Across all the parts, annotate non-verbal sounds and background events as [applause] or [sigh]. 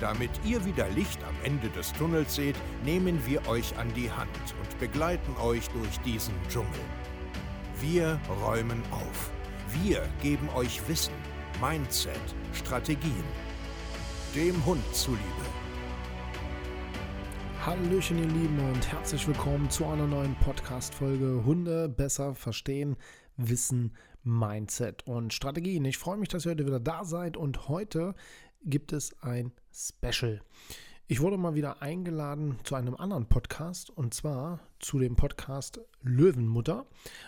Damit ihr wieder Licht am Ende des Tunnels seht, nehmen wir euch an die Hand und begleiten euch durch diesen Dschungel. Wir räumen auf. Wir geben euch Wissen, Mindset, Strategien. Dem Hund zuliebe. Hallöchen ihr Lieben und herzlich willkommen zu einer neuen Podcast-Folge Hunde besser verstehen, Wissen, Mindset und Strategien. Ich freue mich, dass ihr heute wieder da seid und heute gibt es ein Special. Ich wurde mal wieder eingeladen zu einem anderen Podcast und zwar zu dem Podcast Löwenmutter.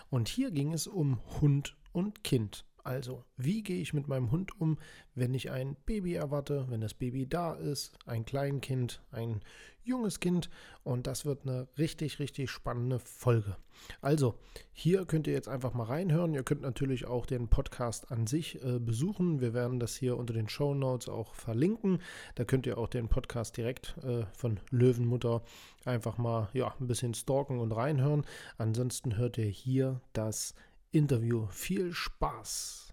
Und hier ging es um Hund und Kind. Also, wie gehe ich mit meinem Hund um, wenn ich ein Baby erwarte, wenn das Baby da ist, ein Kleinkind, ein junges Kind und das wird eine richtig, richtig spannende Folge. Also, hier könnt ihr jetzt einfach mal reinhören. Ihr könnt natürlich auch den Podcast an sich äh, besuchen. Wir werden das hier unter den Show Notes auch verlinken. Da könnt ihr auch den Podcast direkt äh, von Löwenmutter einfach mal ja, ein bisschen stalken und reinhören. Ansonsten hört ihr hier das Interview. Viel Spaß!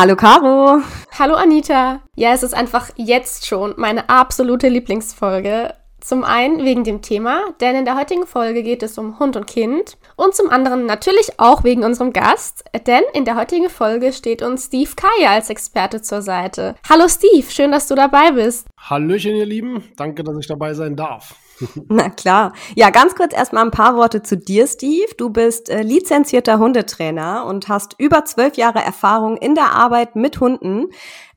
Hallo Caro. Hallo Anita. Ja, es ist einfach jetzt schon meine absolute Lieblingsfolge. Zum einen wegen dem Thema, denn in der heutigen Folge geht es um Hund und Kind. Und zum anderen natürlich auch wegen unserem Gast, denn in der heutigen Folge steht uns Steve Kaya als Experte zur Seite. Hallo Steve, schön, dass du dabei bist. Hallöchen, ihr Lieben. Danke, dass ich dabei sein darf. [laughs] Na klar. Ja, ganz kurz erstmal ein paar Worte zu dir, Steve. Du bist äh, lizenzierter Hundetrainer und hast über zwölf Jahre Erfahrung in der Arbeit mit Hunden.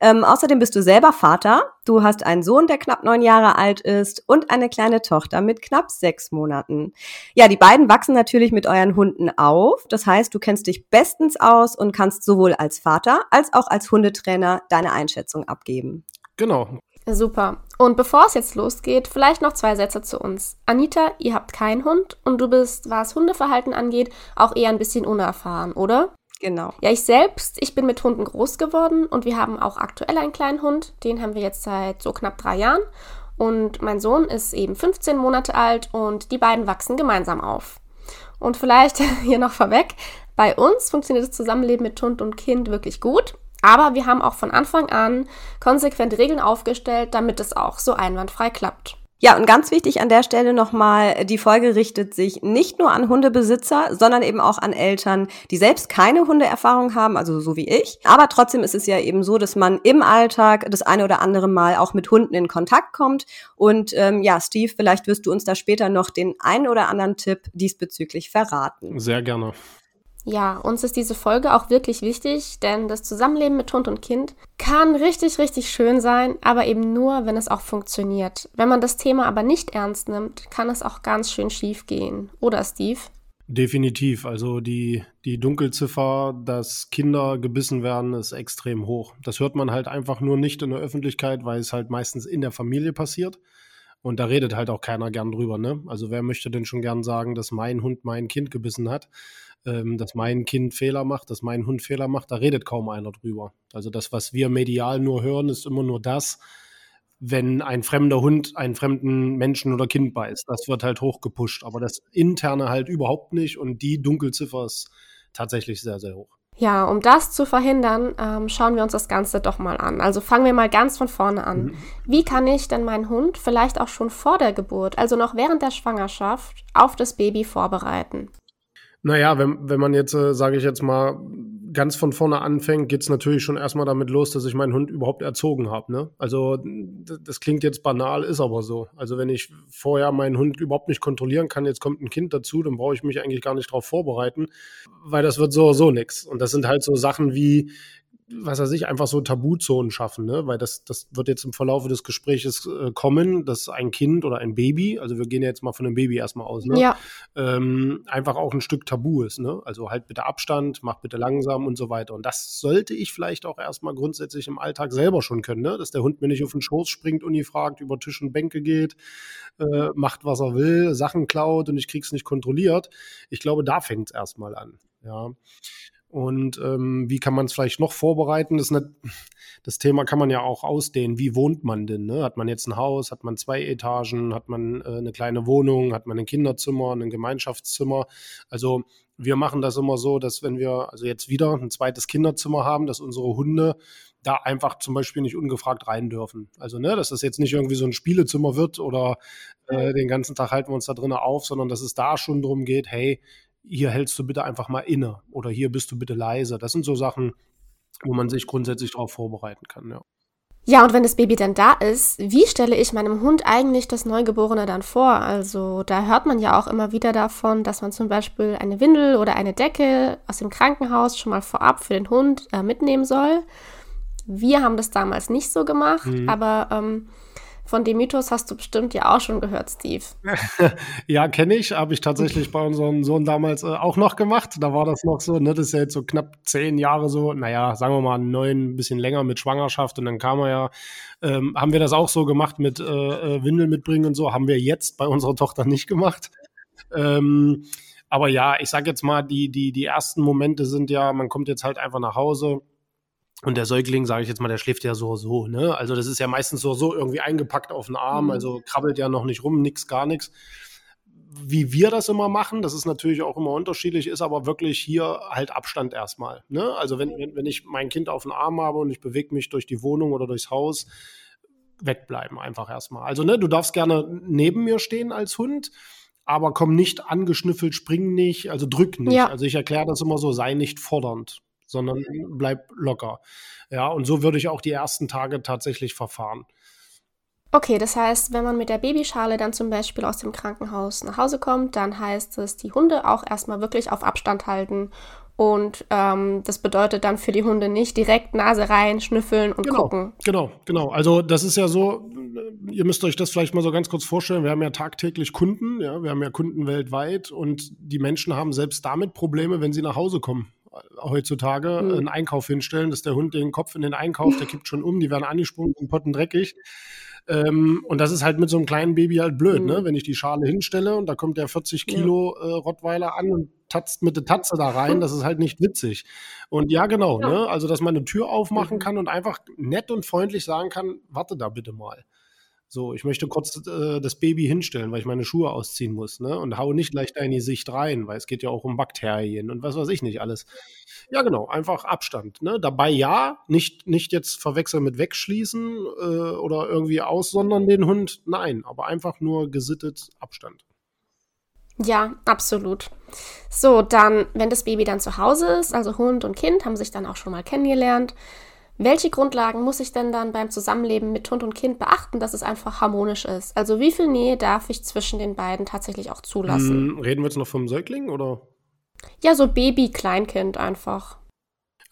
Ähm, außerdem bist du selber Vater. Du hast einen Sohn, der knapp neun Jahre alt ist und eine kleine Tochter mit knapp sechs Monaten. Ja, die beiden wachsen natürlich mit euren Hunden auf. Das heißt, du kennst dich bestens aus und kannst sowohl als Vater als auch als Hundetrainer deine Einschätzung abgeben. Genau, Super. Und bevor es jetzt losgeht, vielleicht noch zwei Sätze zu uns. Anita, ihr habt keinen Hund und du bist, was Hundeverhalten angeht, auch eher ein bisschen unerfahren, oder? Genau. Ja, ich selbst, ich bin mit Hunden groß geworden und wir haben auch aktuell einen kleinen Hund. Den haben wir jetzt seit so knapp drei Jahren. Und mein Sohn ist eben 15 Monate alt und die beiden wachsen gemeinsam auf. Und vielleicht [laughs] hier noch vorweg, bei uns funktioniert das Zusammenleben mit Hund und Kind wirklich gut. Aber wir haben auch von Anfang an konsequent Regeln aufgestellt, damit es auch so einwandfrei klappt. Ja, und ganz wichtig an der Stelle nochmal, die Folge richtet sich nicht nur an Hundebesitzer, sondern eben auch an Eltern, die selbst keine Hundeerfahrung haben, also so wie ich. Aber trotzdem ist es ja eben so, dass man im Alltag das eine oder andere Mal auch mit Hunden in Kontakt kommt. Und ähm, ja, Steve, vielleicht wirst du uns da später noch den einen oder anderen Tipp diesbezüglich verraten. Sehr gerne. Ja, uns ist diese Folge auch wirklich wichtig, denn das Zusammenleben mit Hund und Kind kann richtig, richtig schön sein, aber eben nur, wenn es auch funktioniert. Wenn man das Thema aber nicht ernst nimmt, kann es auch ganz schön schief gehen. Oder, Steve? Definitiv. Also die, die Dunkelziffer, dass Kinder gebissen werden, ist extrem hoch. Das hört man halt einfach nur nicht in der Öffentlichkeit, weil es halt meistens in der Familie passiert. Und da redet halt auch keiner gern drüber, ne? Also wer möchte denn schon gern sagen, dass mein Hund mein Kind gebissen hat? Ähm, dass mein Kind Fehler macht, dass mein Hund Fehler macht, da redet kaum einer drüber. Also das, was wir medial nur hören, ist immer nur das, wenn ein fremder Hund einen fremden Menschen oder Kind beißt. Das wird halt hochgepusht, aber das interne halt überhaupt nicht und die Dunkelziffer ist tatsächlich sehr, sehr hoch. Ja, um das zu verhindern, ähm, schauen wir uns das Ganze doch mal an. Also fangen wir mal ganz von vorne an. Mhm. Wie kann ich denn meinen Hund vielleicht auch schon vor der Geburt, also noch während der Schwangerschaft, auf das Baby vorbereiten? Naja, wenn, wenn man jetzt, äh, sage ich jetzt mal, ganz von vorne anfängt, geht's natürlich schon erstmal damit los, dass ich meinen Hund überhaupt erzogen habe. Ne? Also das klingt jetzt banal, ist aber so. Also wenn ich vorher meinen Hund überhaupt nicht kontrollieren kann, jetzt kommt ein Kind dazu, dann brauche ich mich eigentlich gar nicht darauf vorbereiten, weil das wird so so nix. Und das sind halt so Sachen wie, was weiß ich, einfach so Tabuzonen schaffen, ne? Weil das, das wird jetzt im Verlauf des Gesprächs äh, kommen, dass ein Kind oder ein Baby, also wir gehen jetzt mal von einem Baby erstmal aus, ne? Ja. Ähm, einfach auch ein Stück Tabu ist, ne? Also halt bitte Abstand, mach bitte langsam und so weiter. Und das sollte ich vielleicht auch erstmal grundsätzlich im Alltag selber schon können, ne? Dass der Hund mir nicht auf den Schoß springt und fragt, über Tisch und Bänke geht, äh, macht, was er will, Sachen klaut und ich krieg's nicht kontrolliert. Ich glaube, da fängt's erstmal an. Ja. Und ähm, wie kann man es vielleicht noch vorbereiten? Das, nicht, das, Thema kann man ja auch ausdehnen. Wie wohnt man denn? Ne? Hat man jetzt ein Haus? Hat man zwei Etagen? Hat man äh, eine kleine Wohnung? Hat man ein Kinderzimmer, ein Gemeinschaftszimmer? Also wir machen das immer so, dass wenn wir also jetzt wieder ein zweites Kinderzimmer haben, dass unsere Hunde da einfach zum Beispiel nicht ungefragt rein dürfen. Also, ne, dass das jetzt nicht irgendwie so ein Spielezimmer wird oder äh, den ganzen Tag halten wir uns da drinnen auf, sondern dass es da schon darum geht, hey, hier hältst du bitte einfach mal inne oder hier bist du bitte leise. Das sind so Sachen, wo man sich grundsätzlich darauf vorbereiten kann, ja. Ja, und wenn das Baby dann da ist, wie stelle ich meinem Hund eigentlich das Neugeborene dann vor? Also da hört man ja auch immer wieder davon, dass man zum Beispiel eine Windel oder eine Decke aus dem Krankenhaus schon mal vorab für den Hund äh, mitnehmen soll. Wir haben das damals nicht so gemacht, mhm. aber ähm, von dem Mythos hast du bestimmt ja auch schon gehört, Steve. [laughs] ja, kenne ich. Habe ich tatsächlich bei unserem Sohn damals äh, auch noch gemacht. Da war das noch so, ne, das ist ja jetzt so knapp zehn Jahre so, naja, sagen wir mal neun, ein bisschen länger mit Schwangerschaft. Und dann kam er ja, ähm, haben wir das auch so gemacht mit äh, äh, Windeln mitbringen und so. Haben wir jetzt bei unserer Tochter nicht gemacht. Ähm, aber ja, ich sage jetzt mal, die, die, die ersten Momente sind ja, man kommt jetzt halt einfach nach Hause und der Säugling, sage ich jetzt mal, der schläft ja so so, ne? Also das ist ja meistens so so irgendwie eingepackt auf den Arm, mhm. also krabbelt ja noch nicht rum, nix, gar nichts. Wie wir das immer machen, das ist natürlich auch immer unterschiedlich, ist aber wirklich hier halt Abstand erstmal. Ne? Also wenn, wenn, wenn ich mein Kind auf den Arm habe und ich bewege mich durch die Wohnung oder durchs Haus, wegbleiben einfach erstmal. Also ne, du darfst gerne neben mir stehen als Hund, aber komm nicht angeschnüffelt, spring nicht, also drück nicht. Ja. Also ich erkläre das immer so, sei nicht fordernd sondern bleib locker. Ja, und so würde ich auch die ersten Tage tatsächlich verfahren. Okay, das heißt, wenn man mit der Babyschale dann zum Beispiel aus dem Krankenhaus nach Hause kommt, dann heißt es, die Hunde auch erstmal wirklich auf Abstand halten. Und ähm, das bedeutet dann für die Hunde nicht direkt Nase rein, schnüffeln und genau, gucken. Genau, genau. Also das ist ja so, ihr müsst euch das vielleicht mal so ganz kurz vorstellen. Wir haben ja tagtäglich Kunden, ja, wir haben ja Kunden weltweit und die Menschen haben selbst damit Probleme, wenn sie nach Hause kommen heutzutage mhm. einen Einkauf hinstellen, dass der Hund den Kopf in den Einkauf, der kippt schon um, die werden angesprungen und potten dreckig. Ähm, und das ist halt mit so einem kleinen Baby halt blöd, ne? mhm. ne? Wenn ich die Schale hinstelle und da kommt der 40 Kilo ja. äh, Rottweiler an und tatzt mit der Tatze da rein, das ist halt nicht witzig. Und ja, genau, ja. ne? Also, dass man eine Tür aufmachen kann und einfach nett und freundlich sagen kann, warte da bitte mal. So, ich möchte kurz äh, das Baby hinstellen, weil ich meine Schuhe ausziehen muss, ne? Und hau nicht leicht in die Sicht rein, weil es geht ja auch um Bakterien und was weiß ich nicht alles. Ja, genau, einfach Abstand. Ne? Dabei ja, nicht, nicht jetzt verwechseln mit wegschließen äh, oder irgendwie aussondern den Hund. Nein, aber einfach nur gesittet Abstand. Ja, absolut. So, dann, wenn das Baby dann zu Hause ist, also Hund und Kind haben sich dann auch schon mal kennengelernt, welche Grundlagen muss ich denn dann beim Zusammenleben mit Hund und Kind beachten, dass es einfach harmonisch ist? Also wie viel Nähe darf ich zwischen den beiden tatsächlich auch zulassen? Hm, reden wir jetzt noch vom Säugling oder? Ja, so Baby-Kleinkind einfach.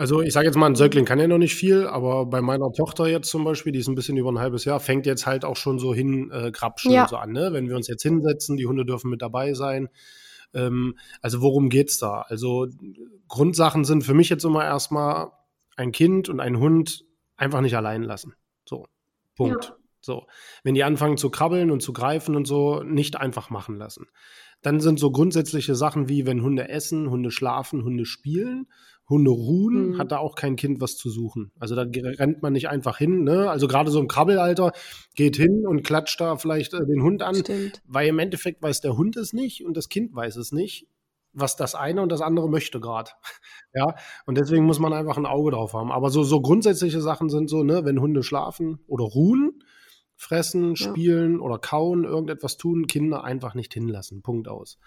Also ich sage jetzt mal, ein Säugling kann ja noch nicht viel, aber bei meiner Tochter jetzt zum Beispiel, die ist ein bisschen über ein halbes Jahr, fängt jetzt halt auch schon so hin, äh, grapschen ja. und so an. Ne? Wenn wir uns jetzt hinsetzen, die Hunde dürfen mit dabei sein. Ähm, also worum geht's da? Also Grundsachen sind für mich jetzt immer erstmal ein Kind und ein Hund einfach nicht allein lassen. So, Punkt. Ja. So, wenn die anfangen zu krabbeln und zu greifen und so, nicht einfach machen lassen. Dann sind so grundsätzliche Sachen wie, wenn Hunde essen, Hunde schlafen, Hunde spielen, Hunde ruhen, mhm. hat da auch kein Kind was zu suchen. Also da rennt man nicht einfach hin. Ne? Also gerade so im Krabbelalter geht hin und klatscht da vielleicht äh, den Hund an, Stimmt. weil im Endeffekt weiß der Hund es nicht und das Kind weiß es nicht was das eine und das andere möchte gerade. [laughs] ja, und deswegen muss man einfach ein Auge drauf haben. Aber so, so grundsätzliche Sachen sind so, ne, wenn Hunde schlafen oder ruhen, fressen, spielen ja. oder kauen, irgendetwas tun, Kinder einfach nicht hinlassen. Punkt aus.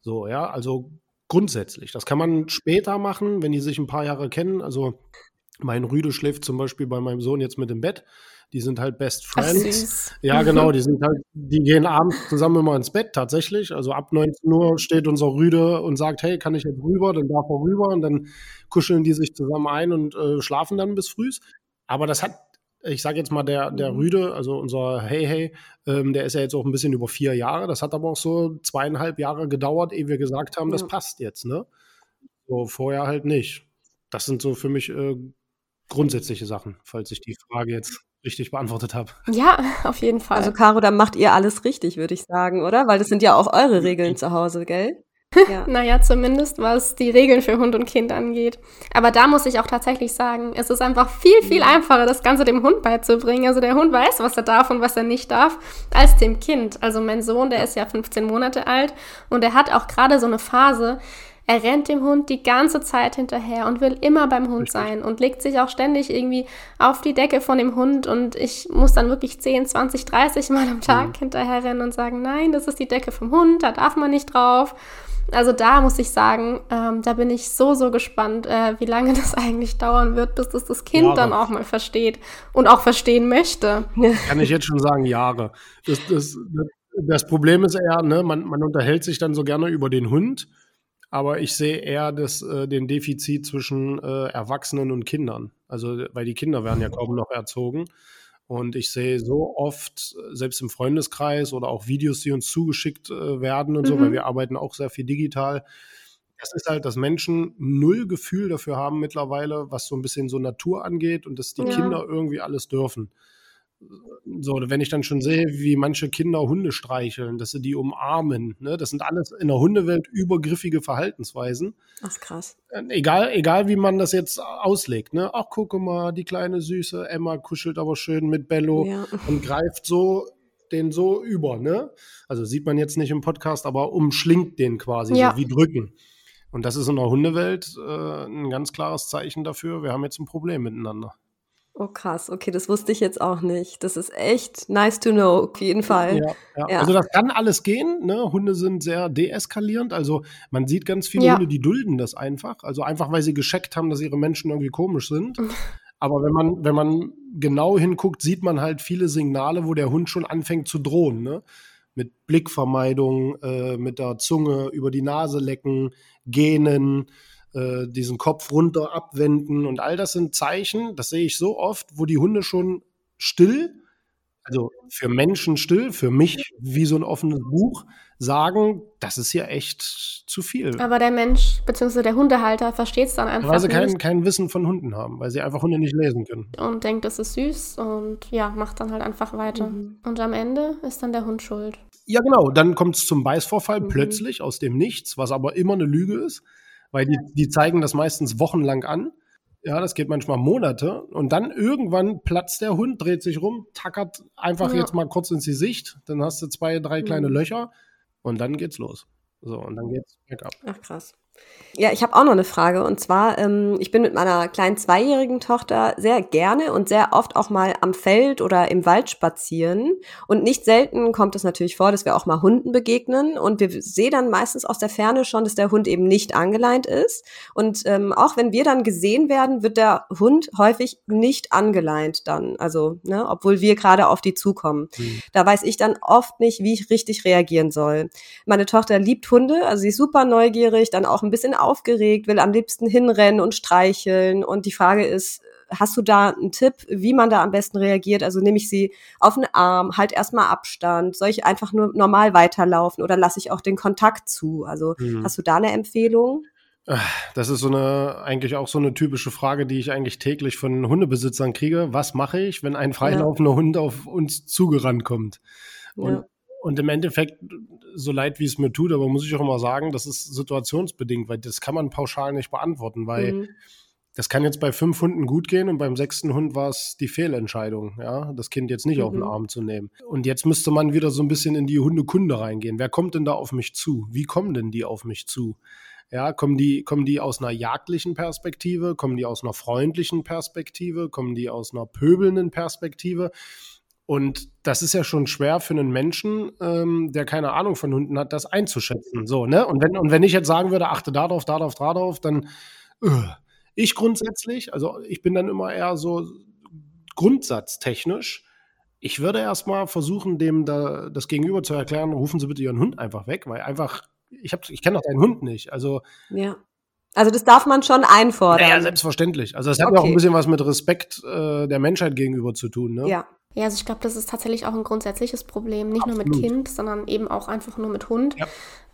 So, ja, also grundsätzlich. Das kann man später machen, wenn die sich ein paar Jahre kennen. Also mein Rüde schläft zum Beispiel bei meinem Sohn jetzt mit im Bett. Die sind halt Best Friends. Ach, ja, genau, die sind halt, die gehen abends zusammen immer ins Bett tatsächlich. Also ab 19 Uhr steht unser Rüde und sagt, hey, kann ich jetzt rüber? Dann darf er rüber und dann kuscheln die sich zusammen ein und äh, schlafen dann bis früh. Aber das hat, ich sage jetzt mal, der, der mhm. Rüde, also unser Hey Hey, ähm, der ist ja jetzt auch ein bisschen über vier Jahre. Das hat aber auch so zweieinhalb Jahre gedauert, ehe wir gesagt haben, ja. das passt jetzt, ne? So vorher halt nicht. Das sind so für mich äh, grundsätzliche Sachen, falls ich die Frage jetzt richtig beantwortet habe. Ja, [laughs] auf jeden Fall. Also Caro, dann macht ihr alles richtig, würde ich sagen, oder? Weil das sind ja auch eure Regeln zu Hause, gell? [laughs] Ja. naja, zumindest was die Regeln für Hund und Kind angeht. Aber da muss ich auch tatsächlich sagen, es ist einfach viel, viel einfacher, das Ganze dem Hund beizubringen. Also der Hund weiß, was er darf und was er nicht darf, als dem Kind. Also mein Sohn, der ist ja 15 Monate alt und er hat auch gerade so eine Phase, er rennt dem Hund die ganze Zeit hinterher und will immer beim Hund sein und legt sich auch ständig irgendwie auf die Decke von dem Hund und ich muss dann wirklich 10, 20, 30 Mal am Tag mhm. hinterher rennen und sagen, nein, das ist die Decke vom Hund, da darf man nicht drauf. Also da muss ich sagen, ähm, da bin ich so, so gespannt, äh, wie lange das eigentlich dauern wird, bis das das Kind Jahre. dann auch mal versteht und auch verstehen möchte. [laughs] [laughs] Kann ich jetzt schon sagen, Jahre. Das, das, das Problem ist eher, ne, man, man unterhält sich dann so gerne über den Hund aber ich sehe eher das, äh, den Defizit zwischen äh, Erwachsenen und Kindern. Also, weil die Kinder werden ja kaum noch erzogen. Und ich sehe so oft, selbst im Freundeskreis oder auch Videos, die uns zugeschickt äh, werden und mhm. so, weil mhm. wir arbeiten auch sehr viel digital. Das ist halt, dass Menschen null Gefühl dafür haben mittlerweile, was so ein bisschen so Natur angeht und dass die ja. Kinder irgendwie alles dürfen. So, wenn ich dann schon sehe, wie manche Kinder Hunde streicheln, dass sie die umarmen, ne? das sind alles in der Hundewelt übergriffige Verhaltensweisen. Das ist krass. Äh, egal, egal wie man das jetzt auslegt, ne? Ach, gucke mal, die kleine süße Emma kuschelt aber schön mit Bello ja. und greift so den so über, ne? Also sieht man jetzt nicht im Podcast, aber umschlingt den quasi, ja. so wie drücken. Und das ist in der Hundewelt äh, ein ganz klares Zeichen dafür, wir haben jetzt ein Problem miteinander. Oh krass, okay, das wusste ich jetzt auch nicht. Das ist echt nice to know, auf jeden Fall. Ja, ja. ja. Also das kann alles gehen. Ne? Hunde sind sehr deeskalierend. Also man sieht ganz viele ja. Hunde, die dulden das einfach. Also einfach, weil sie gescheckt haben, dass ihre Menschen irgendwie komisch sind. Aber wenn man, wenn man genau hinguckt, sieht man halt viele Signale, wo der Hund schon anfängt zu drohen. Ne? Mit Blickvermeidung, äh, mit der Zunge über die Nase lecken, gähnen äh, diesen Kopf runter abwenden und all das sind Zeichen, das sehe ich so oft, wo die Hunde schon still, also für Menschen still, für mich wie so ein offenes Buch, sagen, das ist ja echt zu viel. Aber der Mensch bzw. der Hundehalter versteht es dann einfach Weil sie kein, kein Wissen von Hunden haben, weil sie einfach Hunde nicht lesen können. Und denkt, das ist süß und ja, macht dann halt einfach weiter. Mhm. Und am Ende ist dann der Hund schuld. Ja, genau. Dann kommt es zum Beißvorfall mhm. plötzlich aus dem Nichts, was aber immer eine Lüge ist weil die, die zeigen das meistens wochenlang an. Ja, das geht manchmal Monate. Und dann irgendwann platzt der Hund, dreht sich rum, tackert einfach ja. jetzt mal kurz ins Gesicht. Dann hast du zwei, drei kleine mhm. Löcher und dann geht's los. So, und dann geht's bergab. Ach, krass. Ja, ich habe auch noch eine Frage. Und zwar, ähm, ich bin mit meiner kleinen zweijährigen Tochter sehr gerne und sehr oft auch mal am Feld oder im Wald spazieren. Und nicht selten kommt es natürlich vor, dass wir auch mal Hunden begegnen. Und wir sehen dann meistens aus der Ferne schon, dass der Hund eben nicht angeleint ist. Und ähm, auch wenn wir dann gesehen werden, wird der Hund häufig nicht angeleint dann. Also, ne, obwohl wir gerade auf die zukommen. Mhm. Da weiß ich dann oft nicht, wie ich richtig reagieren soll. Meine Tochter liebt Hunde, also sie ist super neugierig, dann auch ein bisschen aufgeregt, will am liebsten hinrennen und streicheln. Und die Frage ist, hast du da einen Tipp, wie man da am besten reagiert? Also nehme ich sie auf den Arm, halt erstmal Abstand, soll ich einfach nur normal weiterlaufen oder lasse ich auch den Kontakt zu? Also mhm. hast du da eine Empfehlung? Das ist so eine, eigentlich auch so eine typische Frage, die ich eigentlich täglich von Hundebesitzern kriege. Was mache ich, wenn ein freilaufender ja. Hund auf uns zugerannt kommt? Und ja. Und im Endeffekt, so leid wie es mir tut, aber muss ich auch immer sagen, das ist situationsbedingt, weil das kann man pauschal nicht beantworten, weil mhm. das kann jetzt bei fünf Hunden gut gehen und beim sechsten Hund war es die Fehlentscheidung, ja, das Kind jetzt nicht mhm. auf den mhm. Arm zu nehmen. Und jetzt müsste man wieder so ein bisschen in die Hundekunde reingehen. Wer kommt denn da auf mich zu? Wie kommen denn die auf mich zu? Ja, kommen die, kommen die aus einer jagdlichen Perspektive? Kommen die aus einer freundlichen Perspektive? Kommen die aus einer pöbelnden Perspektive? Und das ist ja schon schwer für einen Menschen, ähm, der keine Ahnung von Hunden hat, das einzuschätzen. So, ne? Und wenn, und wenn ich jetzt sagen würde, achte darauf, darauf, darauf, dann uh, ich grundsätzlich, also ich bin dann immer eher so grundsatztechnisch, ich würde erstmal versuchen, dem da das Gegenüber zu erklären, rufen Sie bitte Ihren Hund einfach weg, weil einfach, ich, hab, ich kenne doch deinen Hund nicht. Also ja. Also das darf man schon einfordern. Ja, selbstverständlich. Also das hat okay. auch ein bisschen was mit Respekt äh, der Menschheit gegenüber zu tun. Ne? Ja. Ja, also ich glaube, das ist tatsächlich auch ein grundsätzliches Problem, nicht Absolut. nur mit Kind, sondern eben auch einfach nur mit Hund. Ja.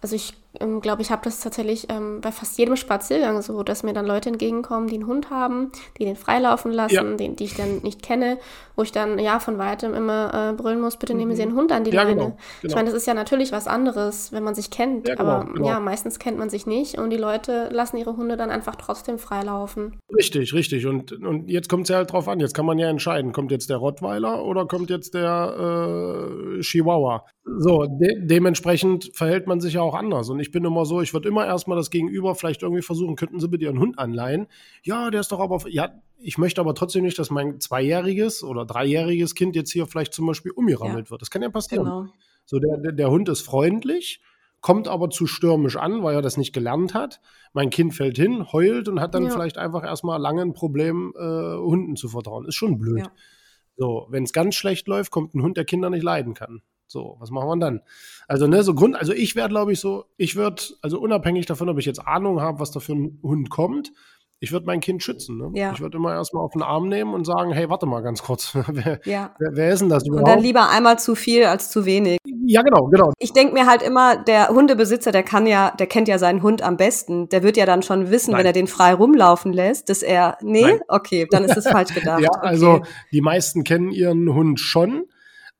Also ich ähm, glaube, ich habe das tatsächlich ähm, bei fast jedem Spaziergang so, dass mir dann Leute entgegenkommen, die einen Hund haben, die den freilaufen lassen, ja. den, die ich dann nicht kenne, wo ich dann ja von weitem immer äh, brüllen muss, bitte nehmen Sie einen Hund an die ja, Leine. Genau, genau. Ich meine, das ist ja natürlich was anderes, wenn man sich kennt, ja, genau, aber genau. ja, meistens kennt man sich nicht und die Leute lassen ihre Hunde dann einfach trotzdem freilaufen. Richtig, richtig. Und, und jetzt kommt es ja halt drauf an, jetzt kann man ja entscheiden, kommt jetzt der Rottweiler oder kommt jetzt der äh, Chihuahua? So, de dementsprechend verhält man sich ja auch anders. Und ich bin immer so, ich würde immer erstmal das Gegenüber vielleicht irgendwie versuchen, könnten Sie bitte Ihren Hund anleihen? Ja, der ist doch aber, ja, ich möchte aber trotzdem nicht, dass mein zweijähriges oder dreijähriges Kind jetzt hier vielleicht zum Beispiel umgerammelt ja. wird. Das kann ja passieren. Genau. So, der, der, der Hund ist freundlich, kommt aber zu stürmisch an, weil er das nicht gelernt hat. Mein Kind fällt hin, heult und hat dann ja. vielleicht einfach erstmal lange ein Problem, äh, Hunden zu vertrauen. Ist schon blöd. Ja. So, wenn es ganz schlecht läuft, kommt ein Hund, der Kinder nicht leiden kann. So, was machen wir dann? Also, ne, so Grund, also ich werde, glaube ich, so, ich würde, also unabhängig davon, ob ich jetzt Ahnung habe, was da für ein Hund kommt, ich würde mein Kind schützen. Ne? Ja. Ich würde immer erstmal auf den Arm nehmen und sagen, hey, warte mal ganz kurz. [laughs] wer, ja. wer, wer, ist denn das überhaupt? Und dann lieber einmal zu viel als zu wenig. Ja, genau, genau. Ich denke mir halt immer, der Hundebesitzer, der kann ja, der kennt ja seinen Hund am besten. Der wird ja dann schon wissen, Nein. wenn er den frei rumlaufen lässt, dass er, nee, Nein. okay, dann ist es falsch [laughs] gedacht. ja, okay. also die meisten kennen ihren Hund schon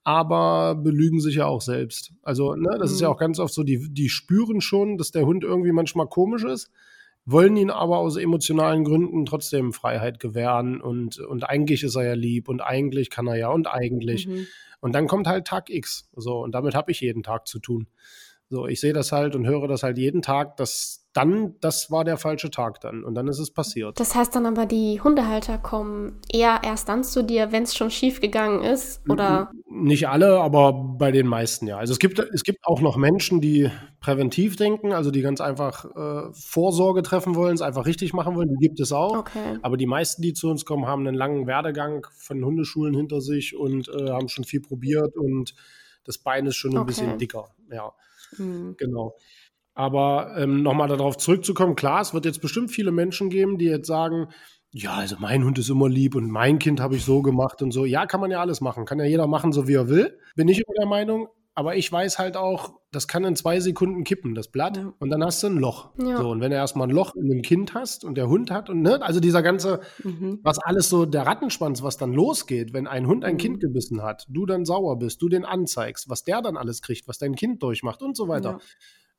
aber belügen sich ja auch selbst. Also, ne, das mhm. ist ja mhm. auch ganz oft so, die, die spüren schon, dass der Hund irgendwie manchmal komisch ist, wollen ihn aber aus emotionalen Gründen trotzdem Freiheit gewähren und, und eigentlich ist er ja lieb und eigentlich kann er ja und eigentlich. Mhm. Und dann kommt halt Tag X. So, und damit habe ich jeden Tag zu tun. So, ich sehe das halt und höre das halt jeden Tag, dass dann, das war der falsche Tag dann und dann ist es passiert. Das heißt dann aber, die Hundehalter kommen eher erst dann zu dir, wenn es schon schief gegangen ist, oder? Nicht alle, aber bei den meisten ja. Also es gibt, es gibt auch noch Menschen, die präventiv denken, also die ganz einfach äh, Vorsorge treffen wollen, es einfach richtig machen wollen, die gibt es auch. Okay. Aber die meisten, die zu uns kommen, haben einen langen Werdegang von Hundeschulen hinter sich und äh, haben schon viel probiert und das Bein ist schon ein okay. bisschen dicker, ja. Mhm. Genau. Aber ähm, nochmal darauf zurückzukommen, klar, es wird jetzt bestimmt viele Menschen geben, die jetzt sagen, ja, also mein Hund ist immer lieb und mein Kind habe ich so gemacht und so. Ja, kann man ja alles machen. Kann ja jeder machen, so wie er will. Bin ich immer der Meinung. Aber ich weiß halt auch, das kann in zwei Sekunden kippen, das Blatt, ja. und dann hast du ein Loch. Ja. So, und wenn du erstmal ein Loch in dem Kind hast und der Hund hat und ne, also dieser ganze, mhm. was alles so, der Rattenschwanz, was dann losgeht, wenn ein Hund ein mhm. Kind gebissen hat, du dann sauer bist, du den anzeigst, was der dann alles kriegt, was dein Kind durchmacht und so weiter. Ja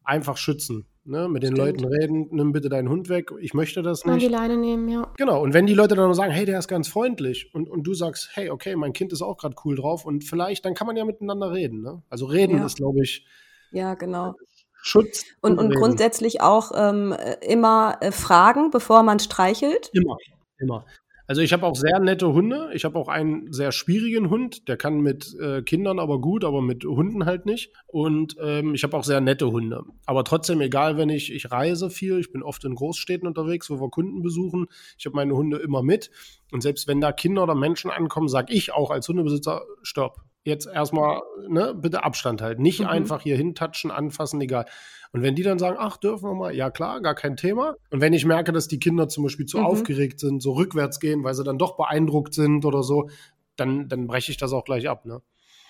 einfach schützen. Ne? Mit den Stimmt. Leuten reden, nimm bitte deinen Hund weg, ich möchte das nicht. Mal die Leine nehmen, ja. Genau, und wenn die Leute dann sagen, hey, der ist ganz freundlich und, und du sagst, hey, okay, mein Kind ist auch gerade cool drauf und vielleicht, dann kann man ja miteinander reden. Ne? Also reden ja. ist, glaube ich, ja, genau. Schutz. Und, und, und grundsätzlich auch ähm, immer äh, fragen, bevor man streichelt. Immer, immer. Also ich habe auch sehr nette Hunde. Ich habe auch einen sehr schwierigen Hund. Der kann mit äh, Kindern aber gut, aber mit Hunden halt nicht. Und ähm, ich habe auch sehr nette Hunde. Aber trotzdem, egal, wenn ich, ich reise viel, ich bin oft in Großstädten unterwegs, wo wir Kunden besuchen. Ich habe meine Hunde immer mit. Und selbst wenn da Kinder oder Menschen ankommen, sage ich auch als Hundebesitzer, stopp. Jetzt erstmal, ne, bitte Abstand halten. Nicht mhm. einfach hier hintatschen, anfassen, egal. Und wenn die dann sagen, ach, dürfen wir mal, ja klar, gar kein Thema. Und wenn ich merke, dass die Kinder zum Beispiel zu mhm. aufgeregt sind, so rückwärts gehen, weil sie dann doch beeindruckt sind oder so, dann, dann breche ich das auch gleich ab, ne?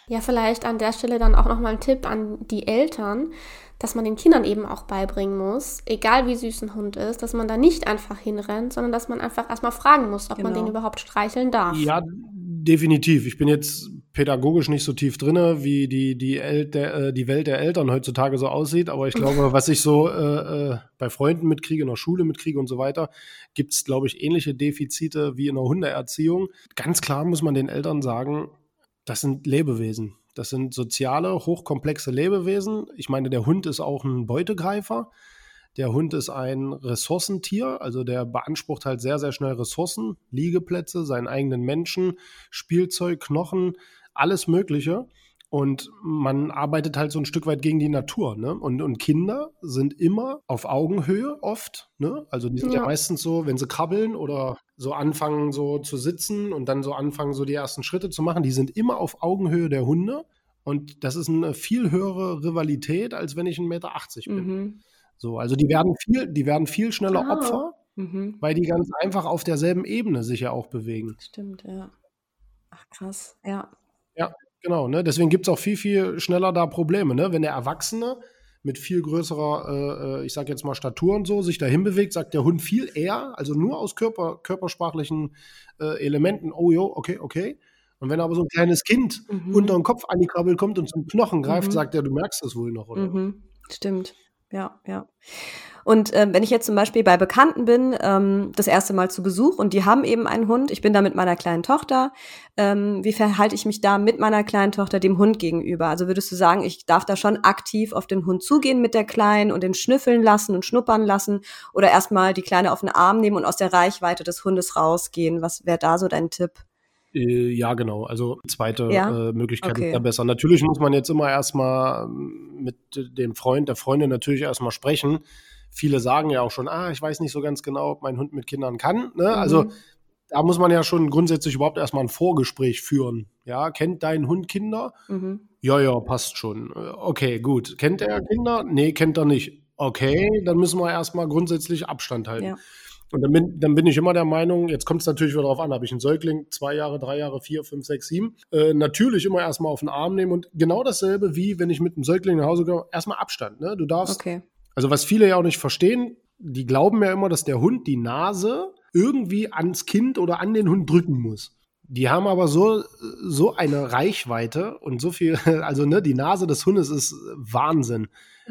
Ja, vielleicht an der Stelle dann auch nochmal ein Tipp an die Eltern, dass man den Kindern eben auch beibringen muss, egal wie süß ein Hund ist, dass man da nicht einfach hinrennt, sondern dass man einfach erstmal fragen muss, ob genau. man den überhaupt streicheln darf. Ja, definitiv. Ich bin jetzt pädagogisch nicht so tief drin, wie die, die, El der, äh, die Welt der Eltern heutzutage so aussieht. Aber ich glaube, was ich so äh, äh, bei Freunden mitkriege, in der Schule mitkriege und so weiter, gibt es, glaube ich, ähnliche Defizite wie in der Hundeerziehung. Ganz klar muss man den Eltern sagen, das sind Lebewesen. Das sind soziale, hochkomplexe Lebewesen. Ich meine, der Hund ist auch ein Beutegreifer. Der Hund ist ein Ressourcentier, also der beansprucht halt sehr, sehr schnell Ressourcen, Liegeplätze, seinen eigenen Menschen, Spielzeug, Knochen, alles Mögliche. Und man arbeitet halt so ein Stück weit gegen die Natur. Ne? Und, und Kinder sind immer auf Augenhöhe oft. Ne? Also die sind ja. ja. meistens so, wenn sie krabbeln oder so anfangen so zu sitzen und dann so anfangen so die ersten Schritte zu machen, die sind immer auf Augenhöhe der Hunde. Und das ist eine viel höhere Rivalität, als wenn ich 1,80 Meter bin. Mhm. So, also die werden viel, die werden viel schneller ah. Opfer, mhm. weil die ganz einfach auf derselben Ebene sich ja auch bewegen. Stimmt, ja. Ach krass, ja. Ja, genau, ne? Deswegen gibt es auch viel, viel schneller da Probleme, ne? Wenn der Erwachsene mit viel größerer, äh, äh ich sag jetzt mal Statur und so, sich dahin bewegt, sagt der Hund viel eher, also nur aus Körper, körpersprachlichen äh, Elementen, oh jo, okay, okay. Und wenn aber so ein kleines Kind mhm. unter den Kopf an die Krabbel kommt und zum Knochen greift, mhm. sagt er, du merkst es wohl noch, oder? Mhm. Stimmt. Ja, ja. Und äh, wenn ich jetzt zum Beispiel bei Bekannten bin, ähm, das erste Mal zu Besuch und die haben eben einen Hund, ich bin da mit meiner kleinen Tochter, ähm, wie verhalte ich mich da mit meiner kleinen Tochter dem Hund gegenüber? Also würdest du sagen, ich darf da schon aktiv auf den Hund zugehen mit der Kleinen und den schnüffeln lassen und schnuppern lassen oder erstmal die Kleine auf den Arm nehmen und aus der Reichweite des Hundes rausgehen? Was wäre da so dein Tipp? Äh, ja, genau. Also zweite ja? äh, Möglichkeit okay. ist da besser. Natürlich muss man jetzt immer erstmal mit dem Freund, der Freundin natürlich erstmal sprechen. Viele sagen ja auch schon, ah, ich weiß nicht so ganz genau, ob mein Hund mit Kindern kann. Ne? Mhm. Also da muss man ja schon grundsätzlich überhaupt erstmal ein Vorgespräch führen. Ja, kennt dein Hund Kinder? Mhm. Ja, ja, passt schon. Äh, okay, gut. Kennt er Kinder? Nee, kennt er nicht. Okay, dann müssen wir erstmal grundsätzlich Abstand halten. Ja. Und dann bin, dann bin ich immer der Meinung, jetzt kommt es natürlich wieder darauf an, habe ich einen Säugling, zwei Jahre, drei Jahre, vier, fünf, sechs, sieben, äh, natürlich immer erstmal auf den Arm nehmen und genau dasselbe wie wenn ich mit einem Säugling nach Hause komme, erstmal Abstand. Ne? Du darfst, okay. also was viele ja auch nicht verstehen, die glauben ja immer, dass der Hund die Nase irgendwie ans Kind oder an den Hund drücken muss. Die haben aber so, so eine Reichweite und so viel, [laughs] also ne, die Nase des Hundes ist Wahnsinn.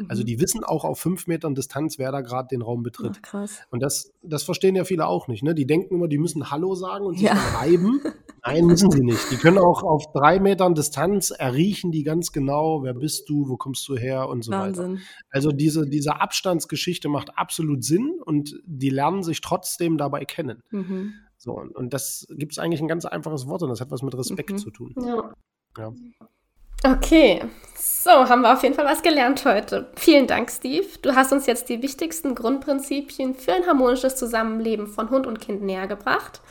Also mhm. die wissen auch auf fünf Metern Distanz, wer da gerade den Raum betritt. Ach, krass. Und das, das verstehen ja viele auch nicht. Ne? Die denken immer, die müssen Hallo sagen und sich ja. reiben. [laughs] Nein, müssen sie nicht. Die können auch auf drei Metern Distanz erriechen die ganz genau, wer bist du, wo kommst du her und so Wahnsinn. weiter. Also diese, diese Abstandsgeschichte macht absolut Sinn und die lernen sich trotzdem dabei kennen. Mhm. So, und, und das gibt es eigentlich ein ganz einfaches Wort und das hat was mit Respekt mhm. zu tun. Ja. ja. Okay, so haben wir auf jeden Fall was gelernt heute. Vielen Dank, Steve. Du hast uns jetzt die wichtigsten Grundprinzipien für ein harmonisches Zusammenleben von Hund und Kind näher gebracht.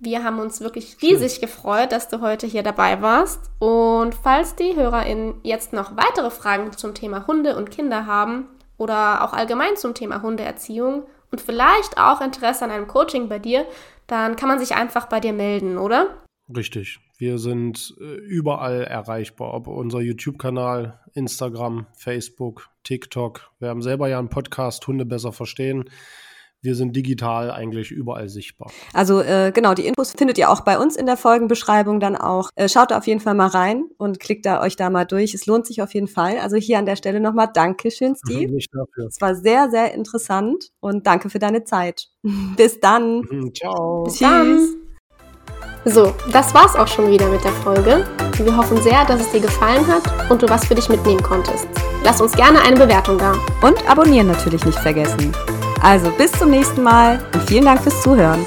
Wir haben uns wirklich riesig gefreut, dass du heute hier dabei warst. Und falls die HörerInnen jetzt noch weitere Fragen zum Thema Hunde und Kinder haben oder auch allgemein zum Thema Hundeerziehung und vielleicht auch Interesse an einem Coaching bei dir, dann kann man sich einfach bei dir melden, oder? Richtig. Wir sind äh, überall erreichbar, ob unser YouTube-Kanal, Instagram, Facebook, TikTok. Wir haben selber ja einen Podcast, Hunde besser verstehen. Wir sind digital eigentlich überall sichtbar. Also äh, genau, die Infos findet ihr auch bei uns in der Folgenbeschreibung dann auch. Äh, schaut da auf jeden Fall mal rein und klickt da euch da mal durch. Es lohnt sich auf jeden Fall. Also hier an der Stelle nochmal Dankeschön, [laughs] Steve. Nicht dafür. Es war sehr, sehr interessant und danke für deine Zeit. [laughs] Bis dann. [laughs] Ciao. Bis Tschüss. So, das war's auch schon wieder mit der Folge. Wir hoffen sehr, dass es dir gefallen hat und du was für dich mitnehmen konntest. Lass uns gerne eine Bewertung da. Und abonnieren natürlich nicht vergessen. Also bis zum nächsten Mal und vielen Dank fürs Zuhören.